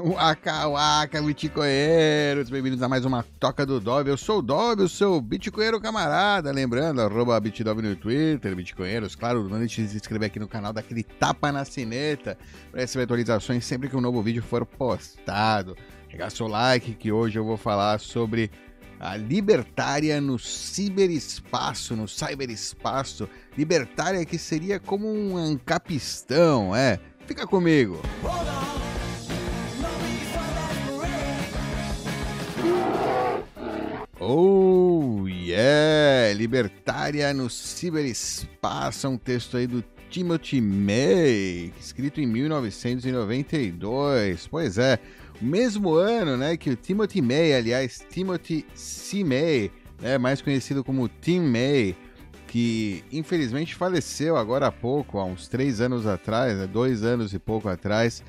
Waka waka, bitcoinheiros, bem-vindos a mais uma Toca do Dove. Eu sou o Dove, o seu bitcoinheiro camarada. Lembrando, arroba no Twitter, bitcoinheiros. Claro, não deixe de se inscrever aqui no canal, daquele tapa na sineta para receber atualizações sempre que um novo vídeo for postado. Pegar seu like que hoje eu vou falar sobre a libertária no ciberespaço, no cyberespaço. Libertária que seria como um ancapistão, é. Fica comigo. Oh, yeah! Libertária no ciberespaço, um texto aí do Timothy May, escrito em 1992. Pois é, o mesmo ano, né, que o Timothy May, aliás, Timothy C. May, né, mais conhecido como Tim May, que infelizmente faleceu agora há pouco, há uns três anos atrás, né, dois anos e pouco atrás,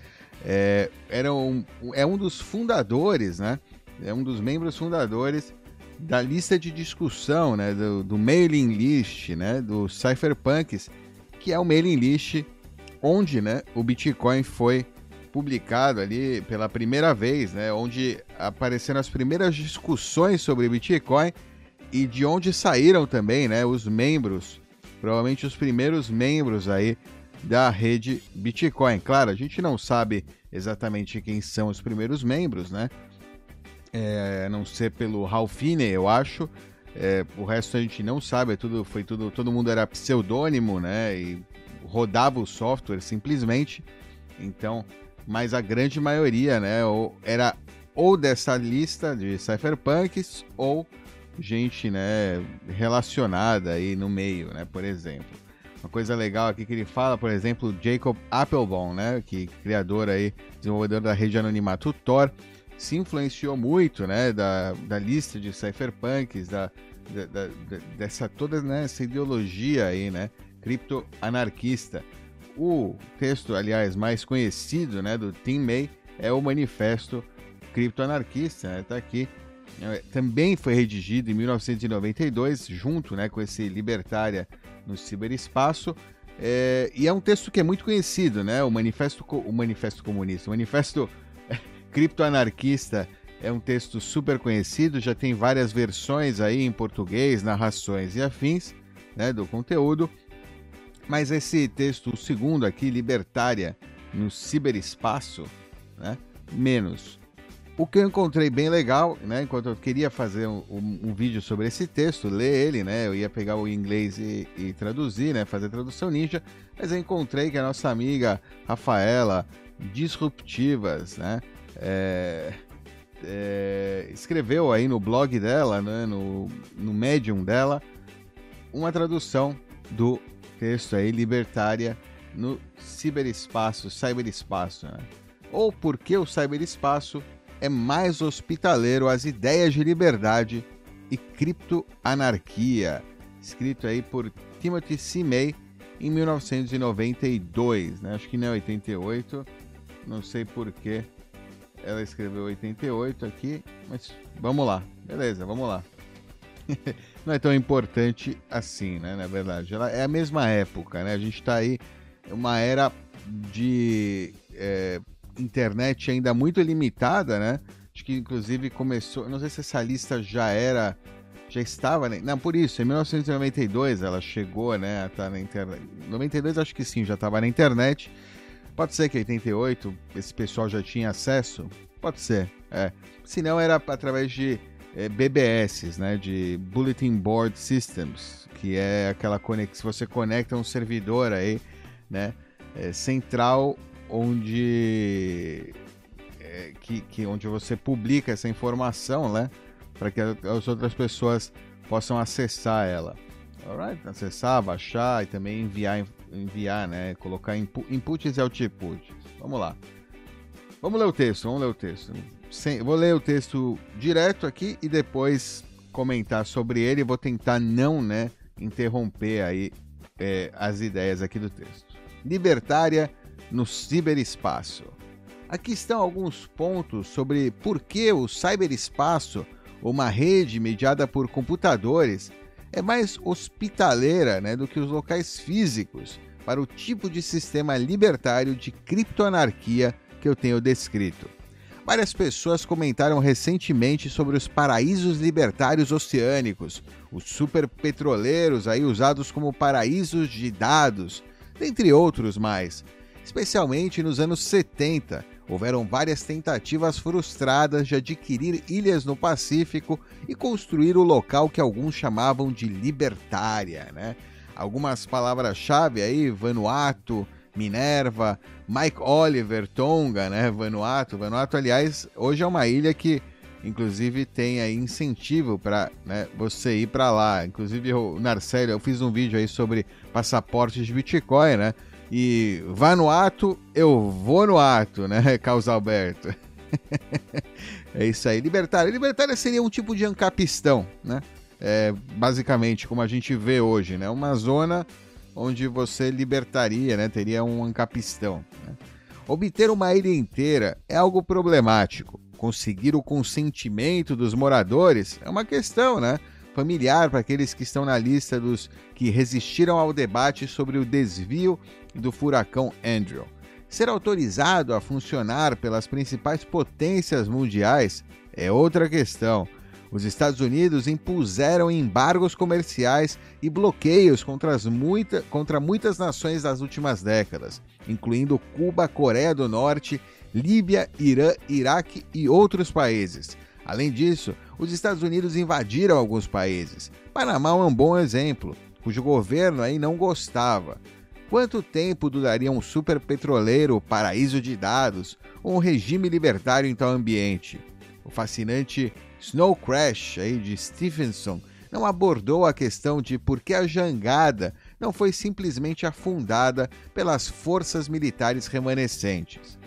é, era um, é um dos fundadores, né, é um dos membros fundadores da lista de discussão, né, do, do mailing list, né, do Cypherpunks, que é o mailing list onde, né, o Bitcoin foi publicado ali pela primeira vez, né, onde apareceram as primeiras discussões sobre Bitcoin e de onde saíram também, né, os membros, provavelmente os primeiros membros aí da rede Bitcoin. Claro, a gente não sabe exatamente quem são os primeiros membros, né? É, não ser pelo Ralphine, eu acho. É, o resto a gente não sabe, é tudo, foi tudo, todo mundo era pseudônimo, né? E rodava o software simplesmente. Então, mas a grande maioria, né, ou, era ou dessa lista de cypherpunks ou gente, né, relacionada aí no meio, né, por exemplo. Uma coisa legal aqui que ele fala, por exemplo, Jacob Applebaum, né, que criador aí, desenvolvedor da rede anonimato Tor, se influenciou muito, né, da, da lista de cypherpunks, da, da, da, dessa toda né, essa ideologia aí, né, cripto-anarquista. O texto, aliás, mais conhecido, né, do Tim May é o Manifesto Cripto-Anarquista, né, tá aqui. É, também foi redigido em 1992, junto, né, com esse Libertária no Ciberespaço. É, e é um texto que é muito conhecido, né? O Manifesto, o Manifesto Comunista, o Manifesto Criptoanarquista é um texto super conhecido, já tem várias versões aí em português, narrações e afins né, do conteúdo. Mas esse texto, o segundo aqui, Libertária no Ciberespaço, né, menos. O que eu encontrei bem legal, né, enquanto eu queria fazer um, um, um, vídeo sobre esse texto, ler ele, né, eu ia pegar o inglês e, e traduzir, né, fazer tradução ninja, mas eu encontrei que a nossa amiga Rafaela Disruptivas, né, é, é, escreveu aí no blog dela, né, no, no Medium dela, uma tradução do texto aí, libertária, no ciberespaço, cyberespaço, né? Ou porque o cyberespaço é mais hospitaleiro às ideias de liberdade e criptoanarquia, escrito aí por Timothy. May em 1992, né? Acho que não é 88, não sei porquê. Ela escreveu 88 aqui, mas vamos lá. Beleza, vamos lá. Não é tão importante assim, né? Na verdade, ela é a mesma época, né? A gente está aí uma era de é, internet ainda muito limitada, né? Acho que inclusive começou, não sei se essa lista já era, já estava, né? Não, por isso, em 1992 ela chegou, né, a tá na internet. 92 acho que sim, já estava na internet Pode ser que em 88 esse pessoal já tinha acesso? Pode ser, é. Se não, era através de é, BBS, né, de Bulletin Board Systems, que é aquela conexão, você conecta um servidor aí, né, é, central, onde é, que, que, onde você publica essa informação, né, para que as outras pessoas possam acessar ela. Alright? Acessar, baixar e também enviar enviar, né? Colocar inpu inputs e outputs. Vamos lá. Vamos ler o texto, vamos ler o texto. Sem, vou ler o texto direto aqui e depois comentar sobre ele. Vou tentar não, né, interromper aí é, as ideias aqui do texto. Libertária no ciberespaço. Aqui estão alguns pontos sobre por que o cyberespaço, uma rede mediada por computadores, é mais hospitaleira né, do que os locais físicos para o tipo de sistema libertário de criptoanarquia que eu tenho descrito. Várias pessoas comentaram recentemente sobre os paraísos libertários oceânicos, os superpetroleiros aí usados como paraísos de dados, dentre outros mais. Especialmente nos anos 70, houveram várias tentativas frustradas de adquirir ilhas no Pacífico e construir o local que alguns chamavam de libertária, né? Algumas palavras-chave aí, Vanuatu, Minerva, Mike Oliver, Tonga, né, Vanuatu. Vanuatu, aliás, hoje é uma ilha que inclusive tem aí incentivo para né, você ir para lá. Inclusive o Narcélio, eu fiz um vídeo aí sobre passaportes de Bitcoin, né? E Vanuatu, eu vou no ato, né, Carlos Alberto? é isso aí. Libertária. Libertária seria um tipo de ancapistão, né? É, basicamente, como a gente vê hoje, né? Uma zona onde você libertaria, né? Teria um ancapistão. Né? Obter uma ilha inteira é algo problemático. Conseguir o consentimento dos moradores é uma questão, né? Familiar para aqueles que estão na lista dos que resistiram ao debate sobre o desvio do furacão Andrew. Ser autorizado a funcionar pelas principais potências mundiais é outra questão os Estados Unidos impuseram embargos comerciais e bloqueios contra, muita, contra muitas nações das últimas décadas, incluindo Cuba, Coreia do Norte, Líbia, Irã, Iraque e outros países. Além disso, os Estados Unidos invadiram alguns países. Panamá é um bom exemplo, cujo governo aí não gostava. Quanto tempo duraria um superpetroleiro, paraíso de dados, ou um regime libertário em tal ambiente? O fascinante Snow Crash, aí, de Stephenson, não abordou a questão de por que a jangada não foi simplesmente afundada pelas forças militares remanescentes.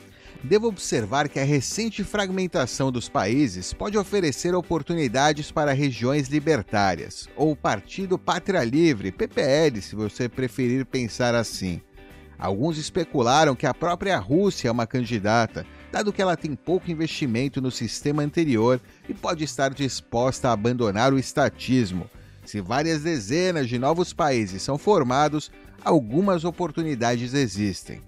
Devo observar que a recente fragmentação dos países pode oferecer oportunidades para regiões libertárias, ou Partido Pátria Livre, PPL, se você preferir pensar assim. Alguns especularam que a própria Rússia é uma candidata, dado que ela tem pouco investimento no sistema anterior e pode estar disposta a abandonar o estatismo. Se várias dezenas de novos países são formados, algumas oportunidades existem.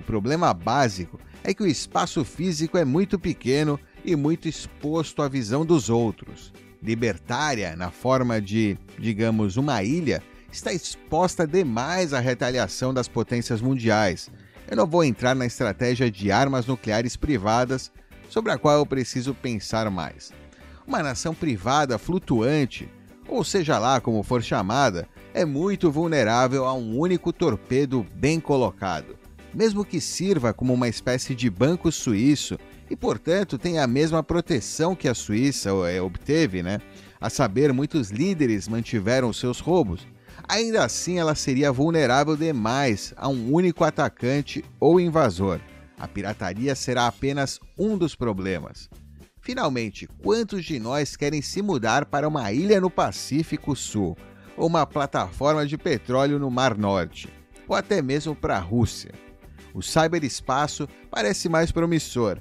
O problema básico é que o espaço físico é muito pequeno e muito exposto à visão dos outros. Libertária, na forma de, digamos, uma ilha, está exposta demais à retaliação das potências mundiais, eu não vou entrar na estratégia de armas nucleares privadas, sobre a qual eu preciso pensar mais. Uma nação privada flutuante, ou seja lá como for chamada, é muito vulnerável a um único torpedo bem colocado. Mesmo que sirva como uma espécie de banco suíço e, portanto, tenha a mesma proteção que a Suíça é, obteve, né? A saber, muitos líderes mantiveram seus roubos ainda assim ela seria vulnerável demais a um único atacante ou invasor. A pirataria será apenas um dos problemas. Finalmente, quantos de nós querem se mudar para uma ilha no Pacífico Sul, ou uma plataforma de petróleo no Mar Norte, ou até mesmo para a Rússia? O cyberespaço parece mais promissor.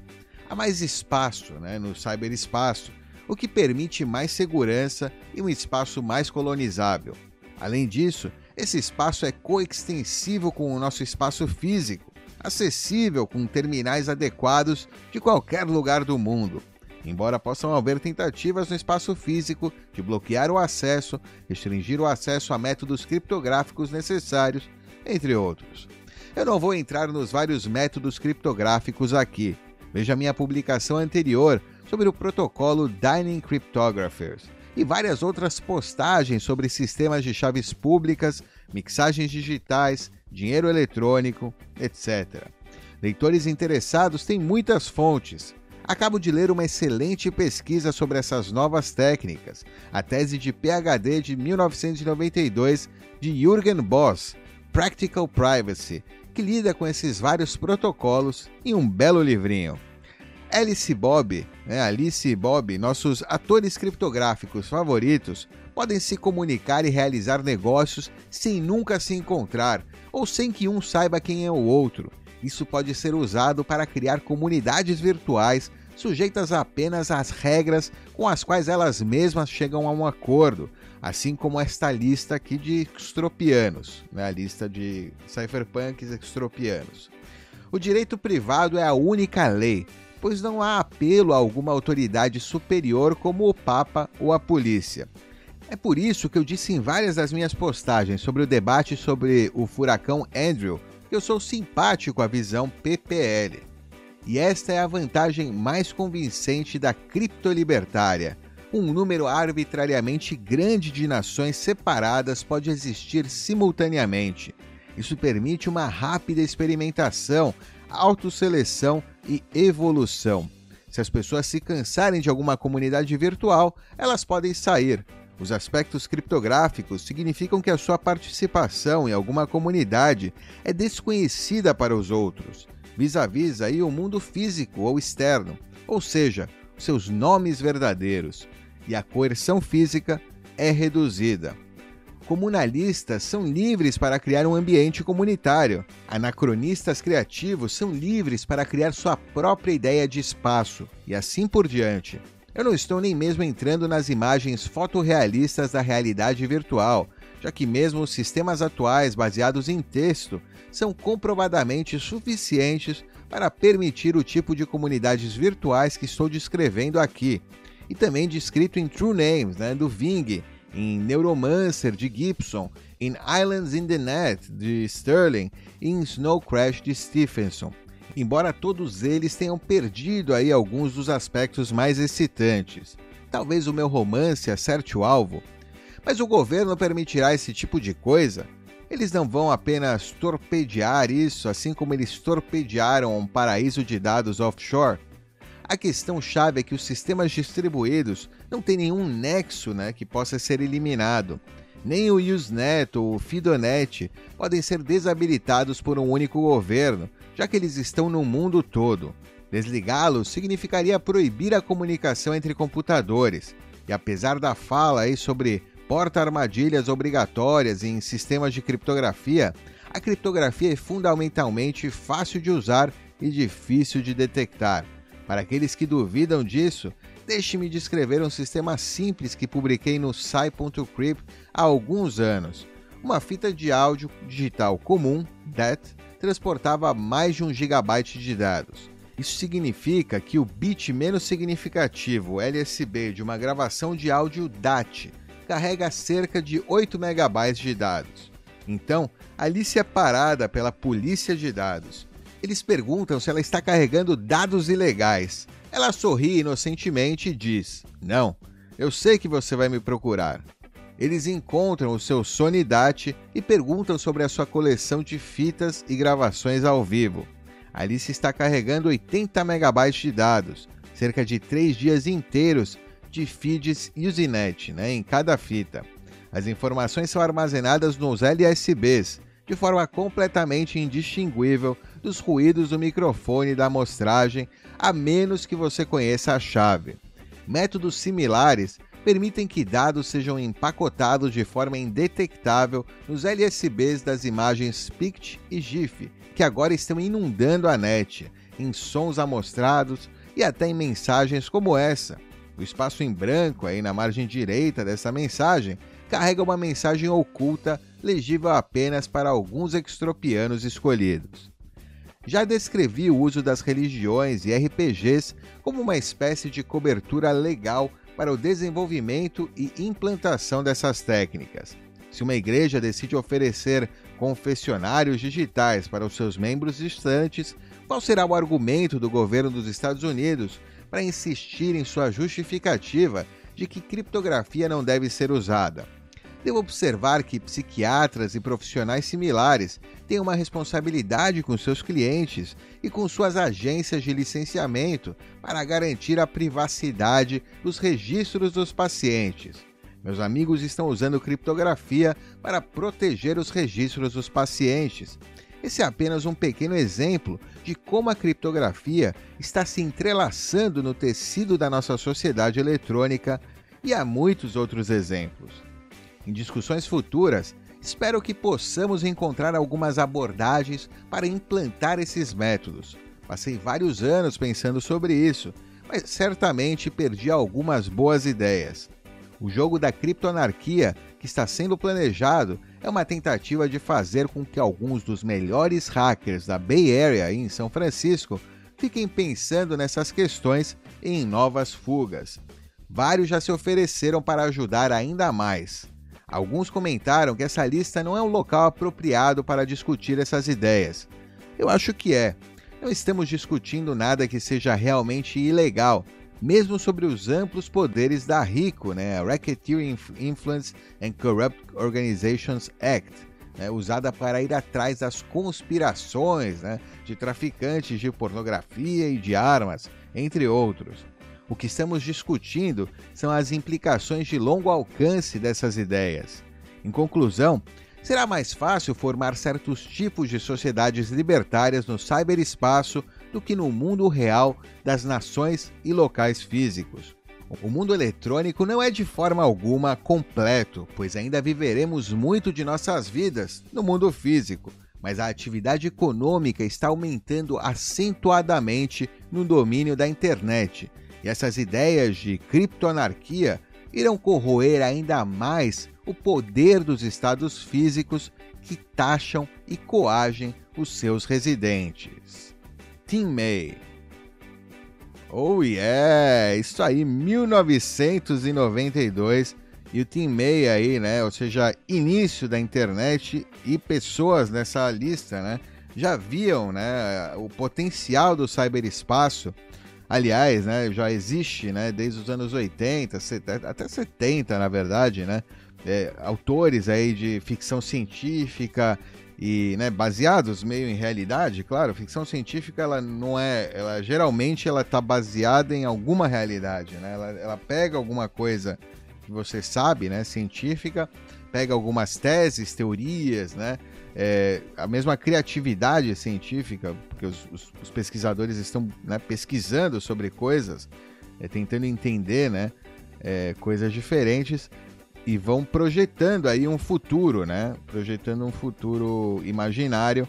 Há mais espaço né, no cyberespaço, o que permite mais segurança e um espaço mais colonizável. Além disso, esse espaço é coextensivo com o nosso espaço físico, acessível com terminais adequados de qualquer lugar do mundo. Embora possam haver tentativas no espaço físico de bloquear o acesso, restringir o acesso a métodos criptográficos necessários, entre outros. Eu não vou entrar nos vários métodos criptográficos aqui. Veja minha publicação anterior sobre o protocolo Dining Cryptographers e várias outras postagens sobre sistemas de chaves públicas, mixagens digitais, dinheiro eletrônico, etc. Leitores interessados têm muitas fontes. Acabo de ler uma excelente pesquisa sobre essas novas técnicas, a tese de PhD de 1992 de Jürgen Boss, Practical Privacy, que lida com esses vários protocolos em um belo livrinho. Alice Bob, né, Alice e Bob, nossos atores criptográficos favoritos, podem se comunicar e realizar negócios sem nunca se encontrar ou sem que um saiba quem é o outro. Isso pode ser usado para criar comunidades virtuais sujeitas apenas às regras com as quais elas mesmas chegam a um acordo, assim como esta lista aqui de extropianos, né, a lista de cypherpunks extropianos. O direito privado é a única lei pois não há apelo a alguma autoridade superior como o Papa ou a polícia. É por isso que eu disse em várias das minhas postagens sobre o debate sobre o furacão Andrew que eu sou simpático à visão PPL. E esta é a vantagem mais convincente da criptolibertária. Um número arbitrariamente grande de nações separadas pode existir simultaneamente. Isso permite uma rápida experimentação, autoseleção e evolução. Se as pessoas se cansarem de alguma comunidade virtual, elas podem sair. Os aspectos criptográficos significam que a sua participação em alguma comunidade é desconhecida para os outros, vis-à-vis aí o mundo físico ou externo, ou seja, seus nomes verdadeiros, e a coerção física é reduzida. Comunalistas são livres para criar um ambiente comunitário. Anacronistas criativos são livres para criar sua própria ideia de espaço, e assim por diante. Eu não estou nem mesmo entrando nas imagens fotorrealistas da realidade virtual, já que mesmo os sistemas atuais baseados em texto são comprovadamente suficientes para permitir o tipo de comunidades virtuais que estou descrevendo aqui, e também descrito em True Names, né, do Ving, em Neuromancer, de Gibson, em Islands in the Net, de Sterling, e em Snow Crash, de Stephenson. Embora todos eles tenham perdido aí alguns dos aspectos mais excitantes. Talvez o meu romance acerte o alvo, mas o governo permitirá esse tipo de coisa? Eles não vão apenas torpedear isso, assim como eles torpedearam um paraíso de dados offshore? A questão chave é que os sistemas distribuídos não têm nenhum nexo né, que possa ser eliminado. Nem o Usenet ou o Fidonet podem ser desabilitados por um único governo, já que eles estão no mundo todo. Desligá-los significaria proibir a comunicação entre computadores. E apesar da fala aí sobre porta-armadilhas obrigatórias em sistemas de criptografia, a criptografia é fundamentalmente fácil de usar e difícil de detectar. Para aqueles que duvidam disso, deixe-me descrever um sistema simples que publiquei no Sci.crypt há alguns anos. Uma fita de áudio digital comum, DAT, transportava mais de um gigabyte de dados. Isso significa que o bit menos significativo LSB de uma gravação de áudio DAT carrega cerca de 8 megabytes de dados. Então, Alice é parada pela polícia de dados eles perguntam se ela está carregando dados ilegais. Ela sorri inocentemente e diz: Não, eu sei que você vai me procurar. Eles encontram o seu Sonidat e perguntam sobre a sua coleção de fitas e gravações ao vivo. Alice está carregando 80 megabytes de dados, cerca de 3 dias inteiros de feeds Usenet né, em cada fita. As informações são armazenadas nos LSBs, de forma completamente indistinguível dos ruídos do microfone da amostragem, a menos que você conheça a chave. Métodos similares permitem que dados sejam empacotados de forma indetectável nos LSBs das imagens PICT e GIF, que agora estão inundando a net, em sons amostrados e até em mensagens como essa. O espaço em branco aí na margem direita dessa mensagem carrega uma mensagem oculta legível apenas para alguns extropianos escolhidos. Já descrevi o uso das religiões e RPGs como uma espécie de cobertura legal para o desenvolvimento e implantação dessas técnicas. Se uma igreja decide oferecer confessionários digitais para os seus membros distantes, qual será o argumento do governo dos Estados Unidos para insistir em sua justificativa de que criptografia não deve ser usada? Devo observar que psiquiatras e profissionais similares têm uma responsabilidade com seus clientes e com suas agências de licenciamento para garantir a privacidade dos registros dos pacientes. Meus amigos estão usando criptografia para proteger os registros dos pacientes. Esse é apenas um pequeno exemplo de como a criptografia está se entrelaçando no tecido da nossa sociedade eletrônica e há muitos outros exemplos. Em discussões futuras, espero que possamos encontrar algumas abordagens para implantar esses métodos. Passei vários anos pensando sobre isso, mas certamente perdi algumas boas ideias. O jogo da criptoanarquia que está sendo planejado é uma tentativa de fazer com que alguns dos melhores hackers da Bay Area em São Francisco fiquem pensando nessas questões em novas fugas. Vários já se ofereceram para ajudar ainda mais. Alguns comentaram que essa lista não é um local apropriado para discutir essas ideias. Eu acho que é. Não estamos discutindo nada que seja realmente ilegal, mesmo sobre os amplos poderes da RICO, né, Racketeering Influence and Corrupt Organizations Act, né, usada para ir atrás das conspirações né, de traficantes de pornografia e de armas, entre outros. O que estamos discutindo são as implicações de longo alcance dessas ideias. Em conclusão, será mais fácil formar certos tipos de sociedades libertárias no cyberespaço do que no mundo real das nações e locais físicos. O mundo eletrônico não é de forma alguma completo, pois ainda viveremos muito de nossas vidas no mundo físico, mas a atividade econômica está aumentando acentuadamente no domínio da internet e essas ideias de criptoanarquia irão corroer ainda mais o poder dos estados físicos que taxam e coagem os seus residentes. Tim May. Oh yeah, isso aí, 1992 e o Tim May aí, né, ou seja, início da internet e pessoas nessa lista, né, já viam, né, o potencial do cyberespaço aliás, né, já existe, né, desde os anos 80, até 70, na verdade, né, é, autores aí de ficção científica e, né, baseados meio em realidade, claro, ficção científica ela não é, ela geralmente ela está baseada em alguma realidade, né, ela, ela pega alguma coisa que você sabe, né, científica, pega algumas teses, teorias, né, é, a mesma criatividade científica, porque os, os, os pesquisadores estão né, pesquisando sobre coisas, é, tentando entender né, é, coisas diferentes e vão projetando aí um futuro, né? Projetando um futuro imaginário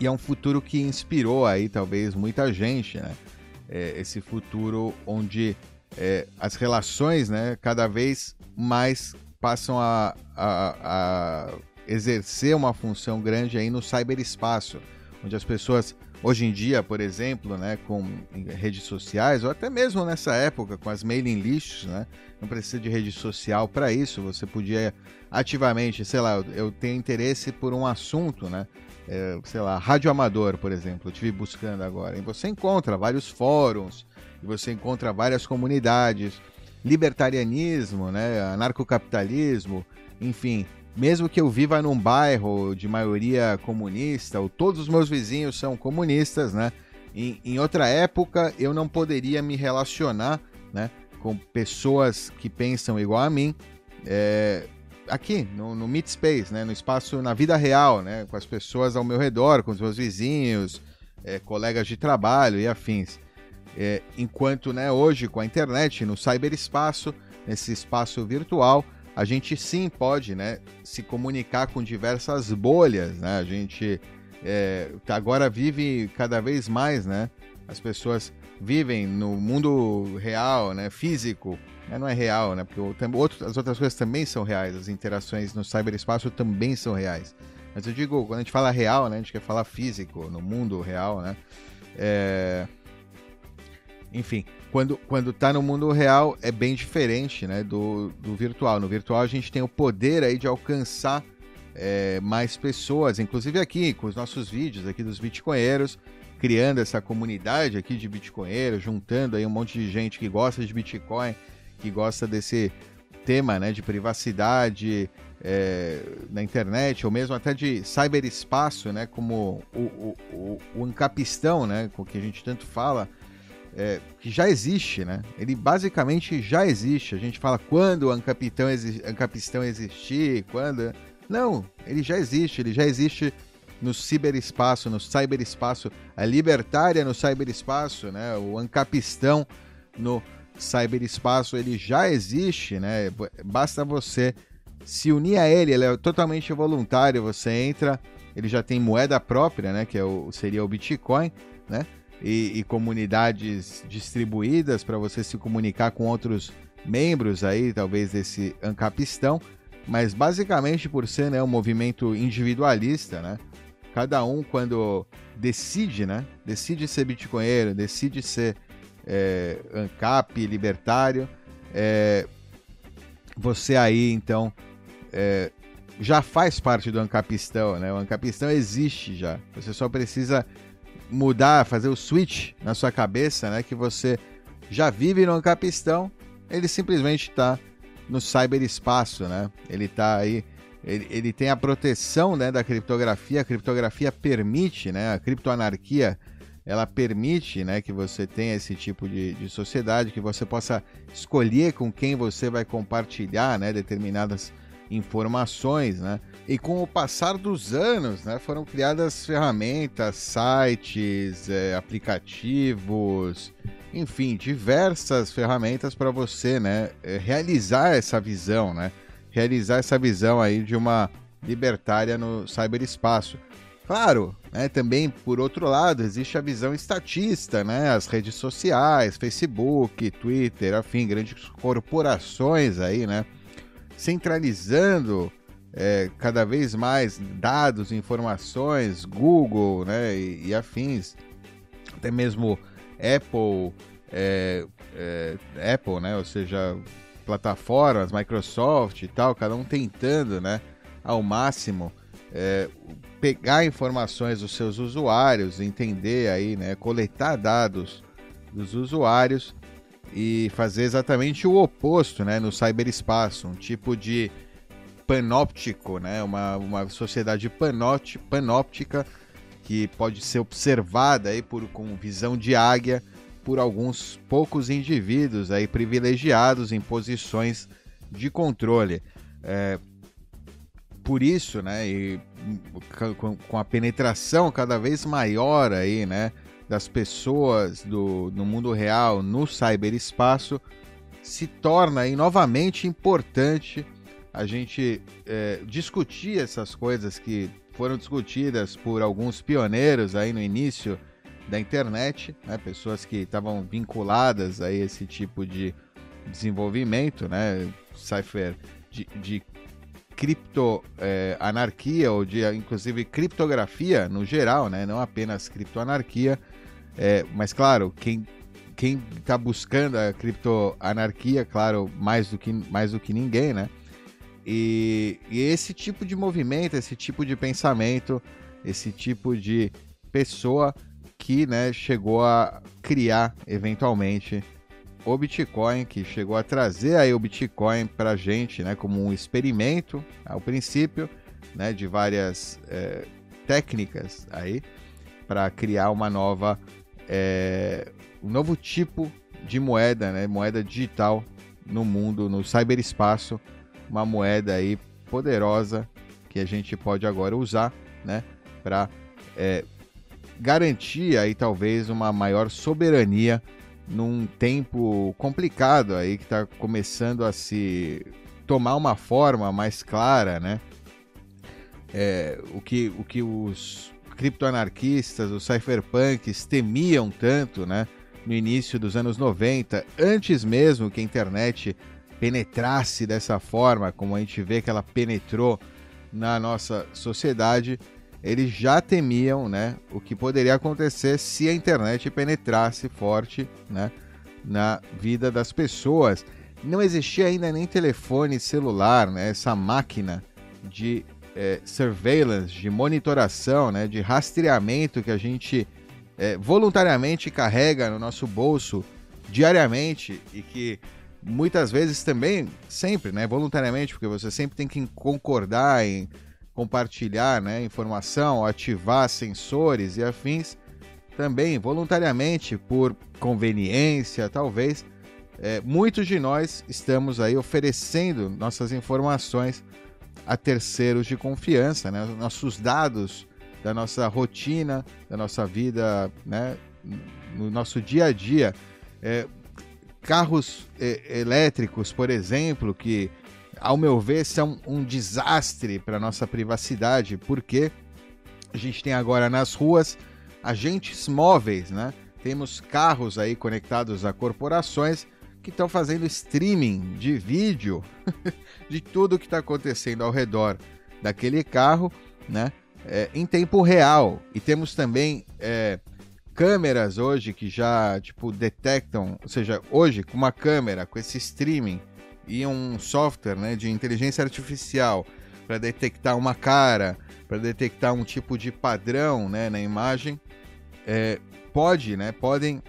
e é um futuro que inspirou aí talvez muita gente, né? É, esse futuro onde é, as relações, né, cada vez mais passam a, a, a exercer uma função grande aí no cyberespaço, onde as pessoas hoje em dia, por exemplo, né, com redes sociais ou até mesmo nessa época com as mailing lists, né, não precisa de rede social para isso. Você podia ativamente, sei lá, eu tenho interesse por um assunto, né, é, sei lá, rádio amador, por exemplo, eu estive buscando agora, e você encontra vários fóruns, e você encontra várias comunidades, libertarianismo, né, anarcocapitalismo, enfim, mesmo que eu viva num bairro de maioria comunista, ou todos os meus vizinhos são comunistas, né? Em, em outra época eu não poderia me relacionar, né, com pessoas que pensam igual a mim, é, aqui no, no Meet Space, né, no espaço na vida real, né, com as pessoas ao meu redor, com os meus vizinhos, é, colegas de trabalho e afins. É, enquanto, né, hoje com a internet, no cyberespaço, nesse espaço virtual, a gente sim pode né, se comunicar com diversas bolhas. Né? A gente é, agora vive cada vez mais, né? As pessoas vivem no mundo real, né, físico. Né? Não é real, né? Porque outro, as outras coisas também são reais. As interações no cyberespaço também são reais. Mas eu digo, quando a gente fala real, né, a gente quer falar físico, no mundo real, né? É... Enfim, quando, quando tá no mundo real é bem diferente né, do, do virtual. No virtual a gente tem o poder aí de alcançar é, mais pessoas, inclusive aqui com os nossos vídeos aqui dos bitcoinheiros, criando essa comunidade aqui de bitcoinheiros, juntando aí um monte de gente que gosta de Bitcoin, que gosta desse tema né, de privacidade é, na internet, ou mesmo até de cyberespaço, né, como o, o, o, o né, com que a gente tanto fala, é, que já existe, né? Ele basicamente já existe. A gente fala quando o Ancapistão, exi Ancapistão existir, quando. Não, ele já existe, ele já existe no ciberespaço, no cyberespaço, a libertária no cyberespaço, né? O Ancapistão no cyberespaço, ele já existe, né? Basta você se unir a ele, ele é totalmente voluntário, você entra, ele já tem moeda própria, né? Que é o, seria o Bitcoin, né? E, e comunidades distribuídas para você se comunicar com outros membros aí, talvez desse Ancapistão, mas basicamente por ser né, um movimento individualista, né, cada um quando decide, né? Decide ser bitcoinheiro, decide ser é, ANCAP, libertário, é, você aí então é, já faz parte do Ancapistão, né? O Ancapistão existe já. Você só precisa mudar, fazer o switch na sua cabeça, né? Que você já vive no Ancapistão, ele simplesmente está no cyberespaço, né? Ele está aí, ele, ele tem a proteção né, da criptografia, a criptografia permite, né? A criptoanarquia ela permite né, que você tenha esse tipo de, de sociedade, que você possa escolher com quem você vai compartilhar né, determinadas informações, né? E com o passar dos anos, né, foram criadas ferramentas, sites, é, aplicativos, enfim, diversas ferramentas para você, né, é, realizar essa visão, né, realizar essa visão aí de uma libertária no cyberespaço. Claro, né, também por outro lado existe a visão estatista, né, as redes sociais, Facebook, Twitter, afim, grandes corporações aí, né, centralizando é, cada vez mais dados, informações, Google né, e, e afins, até mesmo Apple, é, é, Apple, né, ou seja, plataformas, Microsoft e tal, cada um tentando né, ao máximo é, pegar informações dos seus usuários, entender aí, né, coletar dados dos usuários e fazer exatamente o oposto né, no cyberespaço, um tipo de panóptico, né, uma, uma sociedade panóptica, panóptica que pode ser observada aí por, com visão de águia por alguns poucos indivíduos aí privilegiados em posições de controle. É, por isso, né, e com, com a penetração cada vez maior aí, né, das pessoas do, no mundo real no cyberespaço, se torna aí novamente importante a gente é, discutir essas coisas que foram discutidas por alguns pioneiros aí no início da internet, né, pessoas que estavam vinculadas a esse tipo de desenvolvimento, né, cipher de, de cripto é, ou de inclusive criptografia no geral, né, não apenas criptoanarquia, é, mas claro, quem quem está buscando a criptoanarquia, claro, mais do que mais do que ninguém, né? E, e esse tipo de movimento, esse tipo de pensamento, esse tipo de pessoa que né, chegou a criar eventualmente o Bitcoin, que chegou a trazer aí o Bitcoin para a gente né, como um experimento ao princípio né, de várias é, técnicas aí para criar uma nova é, um novo tipo de moeda, né? Moeda digital no mundo, no cyberespaço, uma moeda aí poderosa que a gente pode agora usar, né? Para é, garantir aí talvez uma maior soberania num tempo complicado aí que está começando a se tomar uma forma mais clara, né? É, o que o que os criptoanarquistas, os cypherpunks temiam tanto, né? No início dos anos 90, antes mesmo que a internet penetrasse dessa forma, como a gente vê que ela penetrou na nossa sociedade, eles já temiam, né, o que poderia acontecer se a internet penetrasse forte, né, na vida das pessoas. Não existia ainda nem telefone celular, né, essa máquina de é, surveillance, de monitoração, né, de rastreamento que a gente é, voluntariamente carrega no nosso bolso diariamente e que muitas vezes também, sempre, né, voluntariamente, porque você sempre tem que concordar em compartilhar né, informação, ativar sensores e afins, também voluntariamente, por conveniência, talvez, é, muitos de nós estamos aí oferecendo nossas informações a terceiros de confiança, né? Nossos dados da nossa rotina, da nossa vida, né? No nosso dia a dia. É, carros é, elétricos, por exemplo, que, ao meu ver, são um desastre para nossa privacidade, porque a gente tem agora nas ruas agentes móveis, né? Temos carros aí conectados a corporações que estão fazendo streaming de vídeo de tudo que está acontecendo ao redor daquele carro, né? é, em tempo real. E temos também é, câmeras hoje que já tipo detectam, ou seja, hoje com uma câmera, com esse streaming e um software né, de inteligência artificial para detectar uma cara, para detectar um tipo de padrão né, na imagem, é, pode, né, podem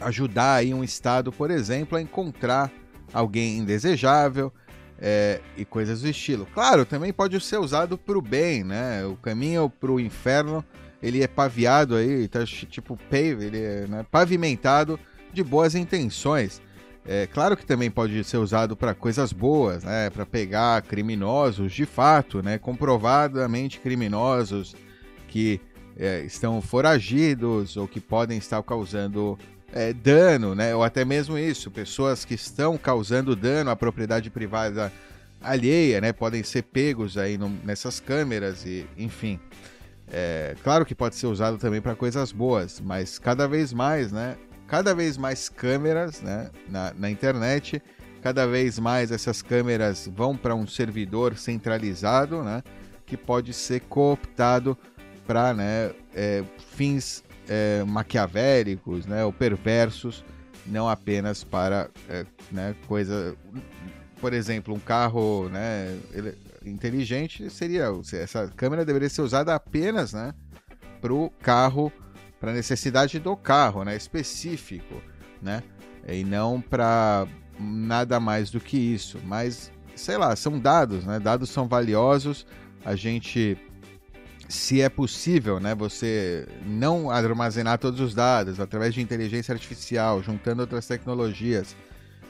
ajudar aí um estado, por exemplo, a encontrar alguém indesejável é, e coisas do estilo. Claro, também pode ser usado para o bem, né? O caminho para o inferno ele é paviado aí, tá tipo pave, ele é né, pavimentado de boas intenções. É claro que também pode ser usado para coisas boas, né? Para pegar criminosos de fato, né? Comprovadamente criminosos que é, estão foragidos ou que podem estar causando é, dano, né? Ou até mesmo isso, pessoas que estão causando dano à propriedade privada alheia, né? Podem ser pegos aí no, nessas câmeras e, enfim. É, claro que pode ser usado também para coisas boas, mas cada vez mais, né? cada vez mais câmeras né, na, na internet, cada vez mais essas câmeras vão para um servidor centralizado, né, que pode ser cooptado para né, é, fins é, maquiavélicos né, ou perversos, não apenas para é, né, coisa. Por exemplo, um carro né, inteligente seria. Essa câmera deveria ser usada apenas né, para o carro para necessidade do carro, né, específico, né, e não para nada mais do que isso. Mas sei lá, são dados, né? Dados são valiosos. A gente, se é possível, né, você não armazenar todos os dados através de inteligência artificial, juntando outras tecnologias,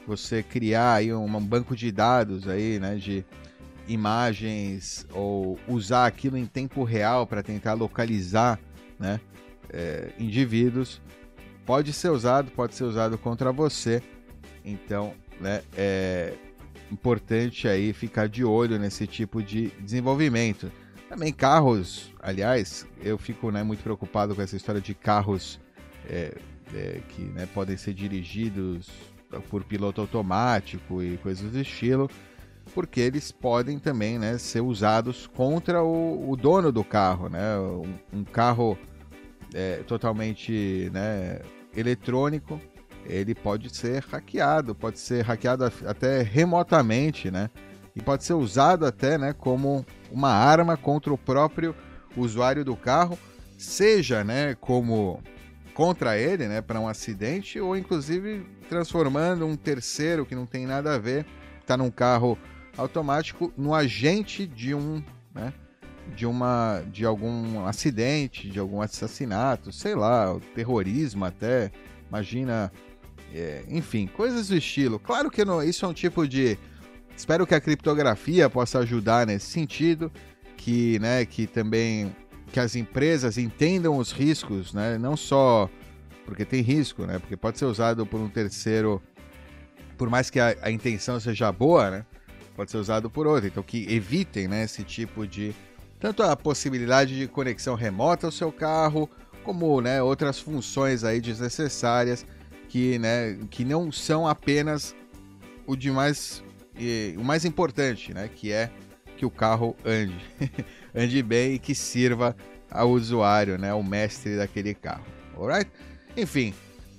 você criar aí um banco de dados aí, né, de imagens ou usar aquilo em tempo real para tentar localizar, né, é, indivíduos, pode ser usado, pode ser usado contra você. Então, né, é importante aí ficar de olho nesse tipo de desenvolvimento. Também carros, aliás, eu fico né, muito preocupado com essa história de carros é, é, que né, podem ser dirigidos por piloto automático e coisas do estilo, porque eles podem também né, ser usados contra o, o dono do carro. Né? Um, um carro é, totalmente né, eletrônico, ele pode ser hackeado, pode ser hackeado até remotamente, né? E pode ser usado até né, como uma arma contra o próprio usuário do carro, seja né, como contra ele, né, para um acidente, ou inclusive transformando um terceiro que não tem nada a ver, está num carro automático, no agente de um, né, de uma de algum acidente, de algum assassinato, sei lá, terrorismo até. Imagina, é, enfim, coisas do estilo. Claro que não, isso é um tipo de. Espero que a criptografia possa ajudar nesse sentido, que, né, que também que as empresas entendam os riscos, né, não só porque tem risco, né, porque pode ser usado por um terceiro, por mais que a, a intenção seja boa, né, pode ser usado por outro. Então que evitem, né, esse tipo de tanto a possibilidade de conexão remota ao seu carro, como né, outras funções aí desnecessárias que, né, que não são apenas o de mais o mais importante, né, que é que o carro ande, ande bem e que sirva ao usuário, né, ao mestre daquele carro. Alright? Enfim,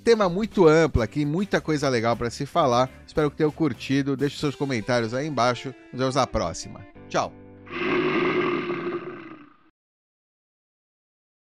tema muito amplo aqui, muita coisa legal para se falar. Espero que tenham curtido. Deixe seus comentários aí embaixo. Nos vemos na próxima. Tchau.